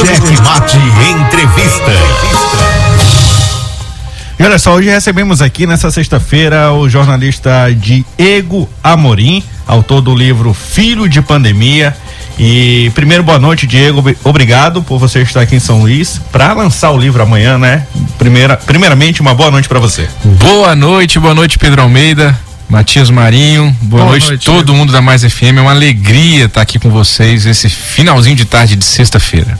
Cheque Mate Entrevista. E olha só, hoje recebemos aqui nessa sexta-feira o jornalista Diego Amorim, autor do livro Filho de Pandemia. E primeiro, boa noite, Diego. Obrigado por você estar aqui em São Luís para lançar o livro amanhã, né? Primeira, primeiramente, uma boa noite para você. Boa noite, boa noite, Pedro Almeida. Matias Marinho, boa, boa noite, noite, todo mundo da Mais FM. É uma alegria estar aqui com vocês esse finalzinho de tarde de sexta-feira.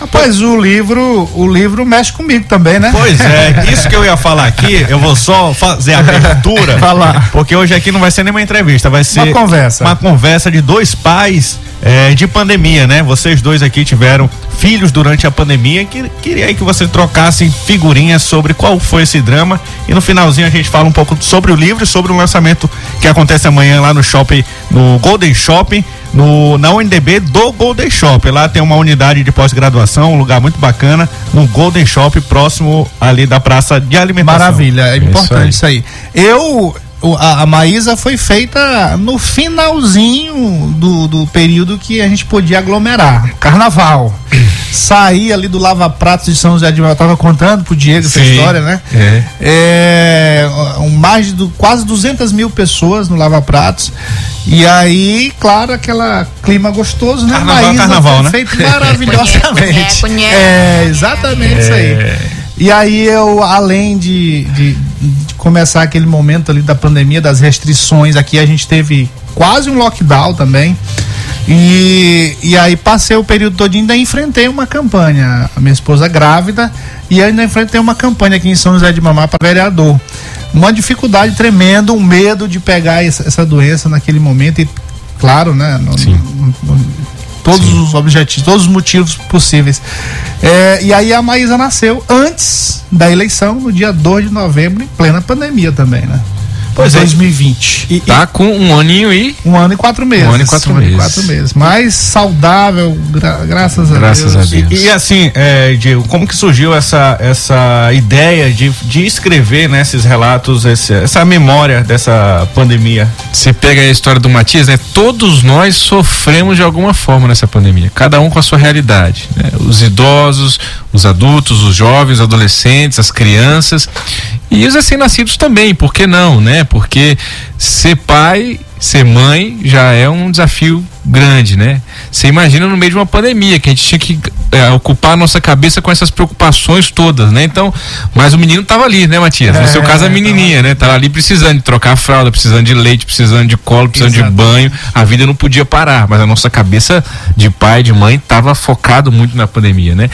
Rapaz, o livro, o livro mexe comigo também, né? Pois é, isso que eu ia falar aqui, eu vou só fazer a abertura. Falar. Porque hoje aqui não vai ser nenhuma entrevista, vai ser uma conversa. Uma conversa de dois pais é, de pandemia, né? Vocês dois aqui tiveram filhos durante a pandemia. Que, queria aí que vocês trocassem figurinhas sobre qual foi esse drama. E no finalzinho a gente fala um pouco sobre o livro e sobre o lançamento que acontece amanhã lá no shopping, no Golden Shopping, no, na UNDB do Golden Shop. Lá tem uma unidade de pós-graduação, um lugar muito bacana, no Golden Shop, próximo ali da praça de alimentação. Maravilha, é importante isso aí. Isso aí. Eu a, a Maísa foi feita no finalzinho do, do período que a gente podia aglomerar. Carnaval. Saí ali do Lava Pratos de São José de Mel, eu tava contando pro Diego Sim, essa história, né? É. é um, mais de quase 200 mil pessoas no Lava Pratos. E aí, claro, aquela clima gostoso, né? Carnaval, Maísa carnaval, né? Feito maravilhosamente. é, exatamente é. isso aí. É. E aí eu, além de, de, de, começar aquele momento ali da pandemia, das restrições, aqui a gente teve quase um lockdown também. E, e aí passei o período todo ainda enfrentei uma campanha. A minha esposa grávida e ainda enfrentei uma campanha aqui em São José de Mamá para vereador. Uma dificuldade tremenda, um medo de pegar essa, doença naquele momento e claro, né? No, no, no, todos Sim. os objetivos, todos os motivos possíveis. É, e aí a Maísa nasceu antes da eleição, no dia 2 de novembro, em plena pandemia também, né? Pois 2020. É. E, tá com um aninho e. Um ano e quatro meses. Um ano e quatro, um meses. E quatro meses. Mais saudável, gra graças a graças Deus. A Deus. E, e assim, é, Diego, como que surgiu essa, essa ideia de, de escrever né, esses relatos, esse, essa memória dessa pandemia? Você pega a história do Matias, né? Todos nós sofremos de alguma forma nessa pandemia, cada um com a sua realidade. Né? Os idosos, os adultos, os jovens, os adolescentes, as crianças. E os recém-nascidos também, por que não, né? Porque ser pai, ser mãe já é um desafio grande, né? Você imagina no meio de uma pandemia que a gente tinha que é, ocupar a nossa cabeça com essas preocupações todas, né? Então, mas o menino tava ali, né, Matias? No seu caso a menininha, né? Tava ali precisando de trocar a fralda, precisando de leite, precisando de colo, precisando Exato. de banho. A vida não podia parar, mas a nossa cabeça de pai, de mãe, tava focado muito na pandemia, né?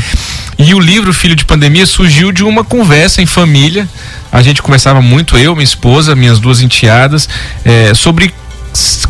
E o livro Filho de Pandemia surgiu de uma conversa em família. A gente conversava muito, eu, minha esposa, minhas duas enteadas, é, sobre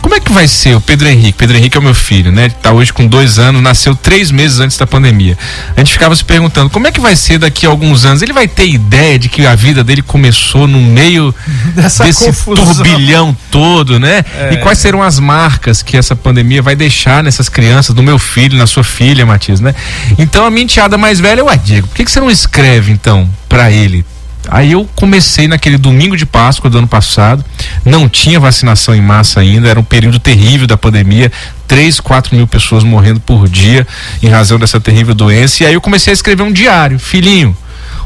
como é que vai ser o Pedro Henrique? Pedro Henrique é o meu filho, né? Ele tá hoje com dois anos, nasceu três meses antes da pandemia. A gente ficava se perguntando como é que vai ser daqui a alguns anos. Ele vai ter ideia de que a vida dele começou no meio Dessa desse confusão. turbilhão todo, né? É. E quais serão as marcas que essa pandemia vai deixar nessas crianças, no meu filho, na sua filha, Matias, né? Então a minha enteada mais velha, ué, Diego, por que, que você não escreve então para ele? Aí eu comecei naquele domingo de Páscoa do ano passado, não tinha vacinação em massa ainda, era um período terrível da pandemia, 3, 4 mil pessoas morrendo por dia em razão dessa terrível doença. E aí eu comecei a escrever um diário, filhinho.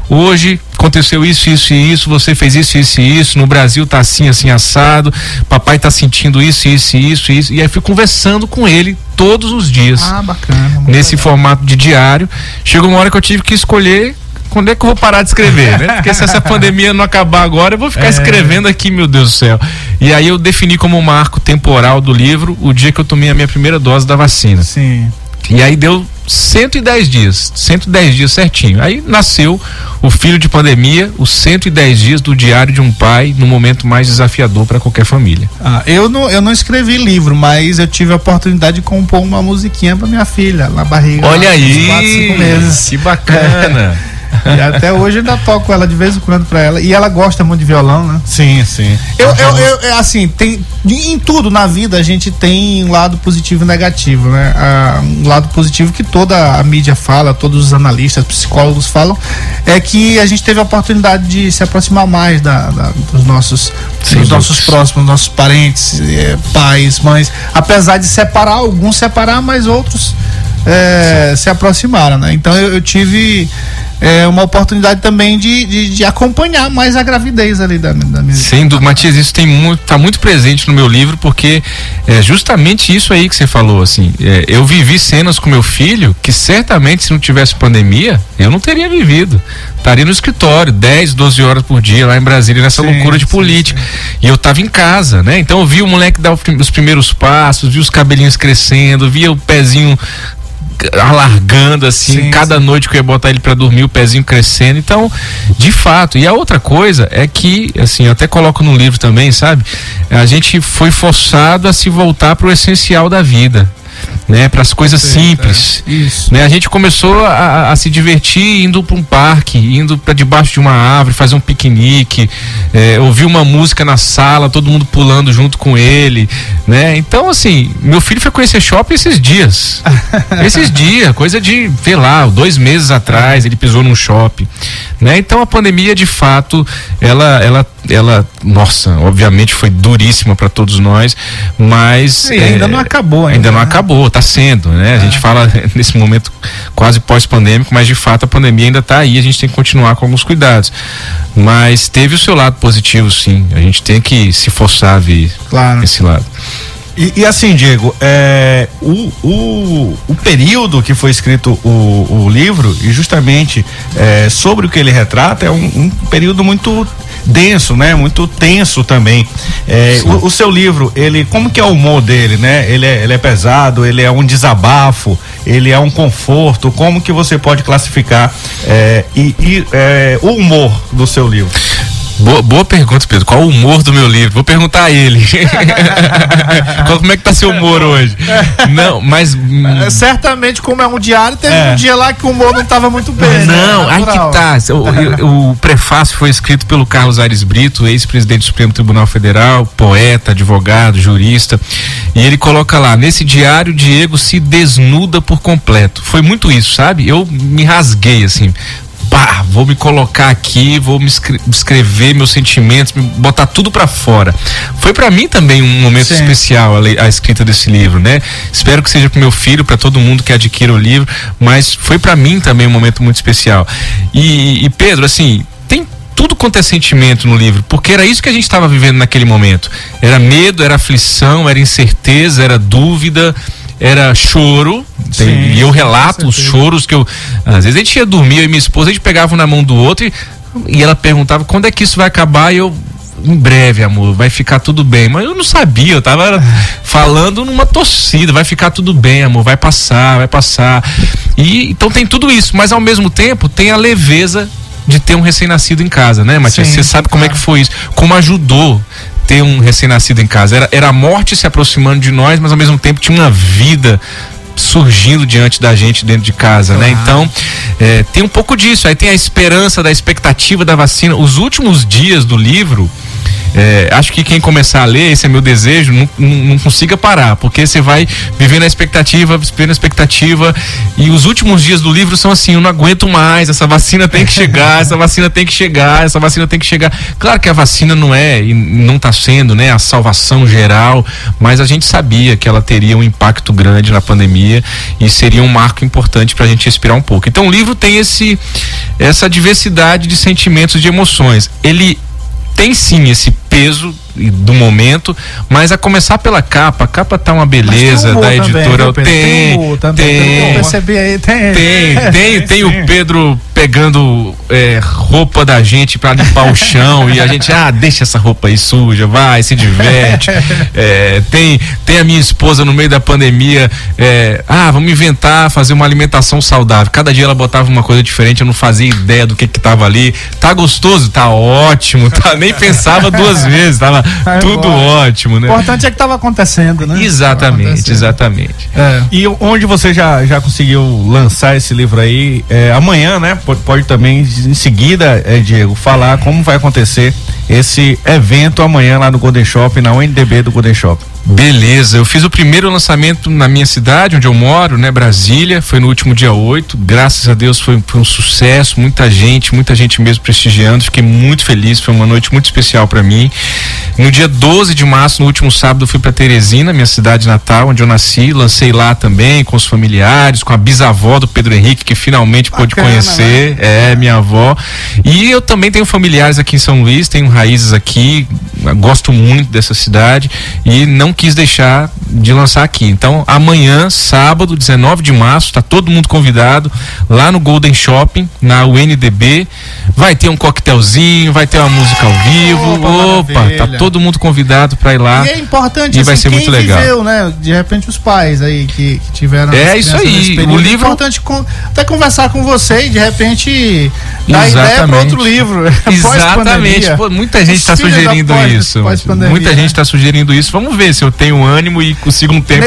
Hoje aconteceu isso, isso e isso, você fez isso, isso e isso, no Brasil tá assim, assim, assado, papai tá sentindo isso, isso e isso, isso. E aí fui conversando com ele todos os dias. Ah, bacana. Nesse legal. formato de diário. Chegou uma hora que eu tive que escolher quando é que eu vou parar de escrever, né? Porque se essa pandemia não acabar agora, eu vou ficar é. escrevendo aqui, meu Deus do céu. E aí eu defini como marco temporal do livro o dia que eu tomei a minha primeira dose da vacina. Sim. E aí deu 110 dias, 110 dias certinho. Aí nasceu o filho de pandemia, os 110 dias do diário de um pai no momento mais desafiador para qualquer família. Ah, eu não, eu não escrevi livro, mas eu tive a oportunidade de compor uma musiquinha para minha filha na barriga. Olha lá, aí, 4, meses. que bacana. É. E até hoje ainda toco ela de vez em quando pra ela. E ela gosta muito de violão, né? Sim, sim. Eu, eu, eu, é assim, tem. Em tudo na vida a gente tem um lado positivo e negativo, né? Ah, um lado positivo que toda a mídia fala, todos os analistas, psicólogos falam, é que a gente teve a oportunidade de se aproximar mais da, da dos nossos, sim, dos nossos próximos, nossos parentes, eh, pais, mães. Apesar de separar, alguns separar, mas outros é, se aproximaram, né? Então eu, eu tive é, uma oportunidade também de, de, de, acompanhar mais a gravidez ali da, da minha Sendo, Matias, isso tem muito, tá muito presente no meu livro, porque é justamente isso aí que você falou, assim, é, eu vivi cenas com meu filho que certamente se não tivesse pandemia, eu não teria vivido. Estaria no escritório 10, 12 horas por dia lá em Brasília, nessa sim, loucura de sim, política. Sim. E eu tava em casa, né? Então eu vi o moleque dar os primeiros passos, vi os cabelinhos crescendo, via o pezinho alargando assim, sim, cada sim. noite que eu ia botar ele para dormir, o pezinho crescendo. Então, de fato. E a outra coisa é que, assim, eu até coloco no livro também, sabe? A gente foi forçado a se voltar para o essencial da vida né, para as coisas simples. É. Né, a gente começou a, a se divertir indo para um parque, indo para debaixo de uma árvore, fazer um piquenique, é, ouvir uma música na sala, todo mundo pulando junto com ele, né? Então assim, meu filho foi conhecer shopping esses dias, esses dias, coisa de, sei lá, dois meses atrás ele pisou num shopping, né? Então a pandemia de fato, ela, ela ela, nossa, obviamente foi duríssima para todos nós, mas e ainda é, não acabou, ainda, ainda não né? Acabou, está sendo, né? A gente é. fala nesse momento quase pós-pandêmico, mas de fato a pandemia ainda está aí, a gente tem que continuar com alguns cuidados. Mas teve o seu lado positivo, sim. A gente tem que se forçar a ver claro. esse lado. E, e, assim, Diego, é, o, o, o, período que foi escrito o, o livro, e justamente é, sobre o que ele retrata, é um, um período muito denso, né? Muito tenso também. É, o, o, seu livro, ele, como que é o humor dele, né? Ele é, ele é pesado, ele é um desabafo, ele é um conforto. Como que você pode classificar é, e, e é, o humor do seu livro? Boa, boa, pergunta, Pedro. Qual o humor do meu livro? Vou perguntar a ele. como é que tá seu humor hoje? Não, mas. É, certamente, como é um diário, teve é. um dia lá que o humor não estava muito bem. Né? Não, né? aí que tá. O, o, o, prefácio foi escrito pelo Carlos Aires Brito, ex-presidente do Supremo Tribunal Federal, poeta, advogado, jurista. E ele coloca lá: nesse diário, Diego se desnuda por completo. Foi muito isso, sabe? Eu me rasguei, assim pá, vou me colocar aqui, vou me escrever meus sentimentos, me botar tudo para fora. Foi para mim também um momento Sim. especial a, a, escrita desse livro, né? Espero que seja para meu filho, para todo mundo que adquira o livro, mas foi para mim também um momento muito especial. E, e Pedro, assim, tem tudo quanto é sentimento no livro, porque era isso que a gente estava vivendo naquele momento. Era medo, era aflição, era incerteza, era dúvida, era choro. Sim, e eu relato os choros que eu. Às vezes a gente ia dormir, eu e minha esposa, a gente pegava um na mão do outro e, e ela perguntava quando é que isso vai acabar e eu. Em breve, amor, vai ficar tudo bem. Mas eu não sabia, eu tava falando numa torcida, vai ficar tudo bem, amor, vai passar, vai passar. E então tem tudo isso, mas ao mesmo tempo tem a leveza de ter um recém-nascido em casa, né, Matias? Você sabe como é que foi isso? Como ajudou ter um recém-nascido em casa. Era, era a morte se aproximando de nós, mas ao mesmo tempo tinha uma vida surgindo diante da gente dentro de casa, né? Então, é, tem um pouco disso. Aí tem a esperança da expectativa da vacina. Os últimos dias do livro, é, acho que quem começar a ler, esse é meu desejo, não, não, não consiga parar, porque você vai vivendo a expectativa, vivendo a expectativa, e os últimos dias do livro são assim, eu não aguento mais, essa vacina tem que chegar, essa vacina tem que chegar, essa vacina tem que chegar. Claro que a vacina não é, e não está sendo, né, a salvação geral, mas a gente sabia que ela teria um impacto grande na pandemia e seria um marco importante para a gente respirar um pouco. Então o livro tem esse essa diversidade de sentimentos, de emoções. Ele tem sim esse peso do momento, mas a começar pela capa, a capa tá uma beleza da editora. Também, tem, tem, tem, tem, tem, tem, tem o Pedro pegando é, roupa da gente para limpar o chão e a gente, ah, deixa essa roupa aí suja, vai, se diverte. É, tem, tem a minha esposa no meio da pandemia, é, ah, vamos inventar, fazer uma alimentação saudável. Cada dia ela botava uma coisa diferente, eu não fazia ideia do que que tava ali. Tá gostoso? Tá ótimo, tá, nem pensava duas vezes, tava é tudo ótimo, né? O importante é que tava acontecendo, né? Exatamente, acontecendo. exatamente. É. E onde você já, já conseguiu lançar esse livro aí? É, amanhã, né? Pode, pode também, em seguida, é, Diego, falar como vai acontecer esse evento amanhã lá no Golden Shopping, na UNDB do Golden Shopping. Beleza, eu fiz o primeiro lançamento na minha cidade, onde eu moro, né, Brasília, foi no último dia 8. Graças a Deus foi, foi um sucesso, muita gente, muita gente mesmo prestigiando. Fiquei muito feliz, foi uma noite muito especial para mim. No dia 12 de março, no último sábado, eu fui para Teresina, minha cidade natal, onde eu nasci, lancei lá também com os familiares, com a bisavó do Pedro Henrique, que finalmente Bacana, pôde conhecer, né? é minha avó. E eu também tenho familiares aqui em São Luís, tenho raízes aqui, gosto muito dessa cidade e não quis deixar de lançar aqui. Então, amanhã, sábado, 19 de março, está todo mundo convidado lá no Golden Shopping, na UNDB. Vai ter um coquetelzinho, vai ter uma música ao vivo. Opa, Opa tá todo mundo convidado para ir lá. E é importante, e vai assim, ser muito legal. Viveu, né? De repente os pais aí que, que tiveram É isso aí. O livro é importante com, até conversar com você e de repente dar Exatamente. ideia para outro livro. Exatamente. Pô, muita gente está sugerindo pós, isso. Pós muita gente está sugerindo isso. Vamos ver se eu tenho ânimo e consigo um tempo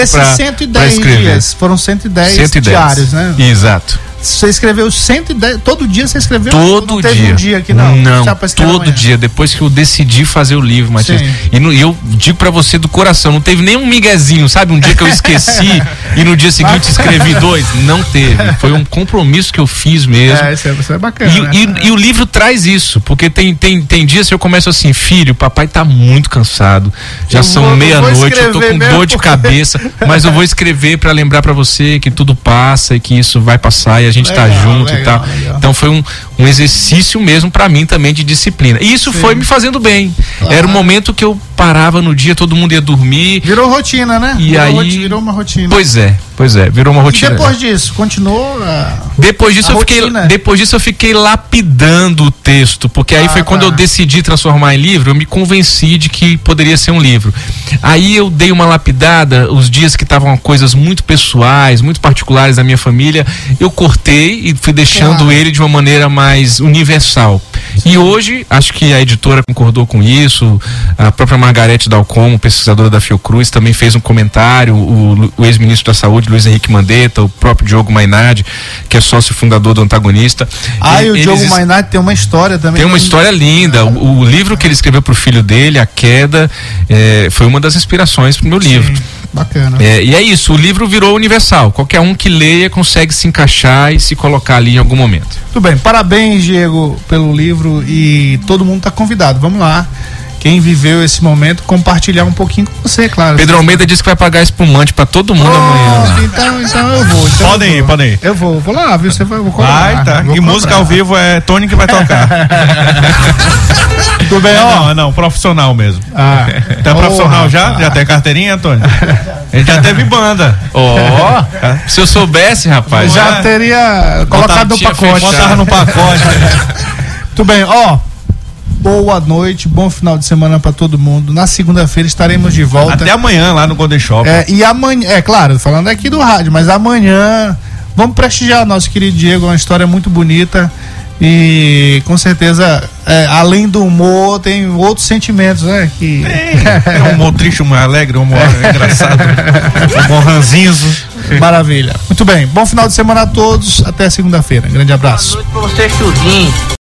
para escrever. Dias, foram 110, 110 diários, né? Exato. Você escreveu 110, todo dia você escreveu? Todo dia. Um dia não, não todo amanhã. dia, depois que eu decidi fazer o livro, Matias. E, no, e eu digo para você do coração, não teve nem um miguezinho, sabe? Um dia que eu esqueci e no dia seguinte escrevi dois. Não teve. Foi um compromisso que eu fiz mesmo. É, isso é, isso é bacana. E, né? e, e, o livro traz isso, porque tem, tem, tem dias que eu começo assim, filho, papai tá muito cansado. Já eu são meia-noite, eu tô com dor de cabeça, mas eu vou escrever para lembrar para você que tudo passa e que isso vai passar e a gente tá legal, tá junto legal, e tal. Legal. Então foi um, um exercício mesmo para mim também de disciplina. E isso Sim. foi me fazendo bem. Claro. Era o momento que eu parava no dia, todo mundo ia dormir. Virou rotina, né? E virou aí virou uma rotina. Pois é, pois é, virou uma rotina. E depois disso, continuou a, Depois disso eu rotina. fiquei depois disso eu fiquei lapidando o texto, porque aí ah, foi tá. quando eu decidi transformar em livro, eu me convenci de que poderia ser um livro. Aí eu dei uma lapidada, os dias que estavam coisas muito pessoais, muito particulares da minha família, eu cortei e fui deixando claro. ele de uma maneira mais universal. E hoje, acho que a editora concordou com isso, a própria Margarete Dalcomo, pesquisadora da Fiocruz, também fez um comentário, o, o ex-ministro da Saúde, Luiz Henrique Mandetta, o próprio Diogo Mainardi, que é sócio fundador do antagonista. Ah, e o Diogo Mainardi tem uma história também. Tem uma história linda. O, o livro que ele escreveu para o filho dele, A Queda, é, foi uma das inspirações para o meu Sim. Bacana. É, e é isso, o livro virou universal. Qualquer um que leia consegue se encaixar e se colocar ali em algum momento. Tudo bem, parabéns, Diego, pelo livro e todo mundo está convidado. Vamos lá quem viveu esse momento, compartilhar um pouquinho com você, claro. Pedro Almeida disse que vai pagar espumante para todo mundo oh, amanhã. Então, então eu vou. Então podem ir, podem ir. Eu vou, vou lá, viu? Você vai, vou. Vai, tá. Vou e cobrar. música ao vivo é Tony que vai tocar. Tudo bem, ó? Não, não, profissional mesmo. Ah. Tá oh, profissional já? Já tem carteirinha, Tony? Ele já teve banda. Ó, oh, se eu soubesse, rapaz. Já é. teria colocado no pacote. Botava no pacote. Tudo bem, ó boa noite, bom final de semana para todo mundo. Na segunda-feira estaremos de volta. Até amanhã lá no Golden Shop. É, e amanhã, é claro, falando aqui do rádio, mas amanhã vamos prestigiar nosso querido Diego, uma história muito bonita. E com certeza, é, além do humor, tem outros sentimentos, né? Que... É, um humor triste, um humor alegre, um humor engraçado, um humor ranzinzo. Maravilha. Muito bem, bom final de semana a todos. Até segunda-feira. Grande abraço. Boa noite pra você.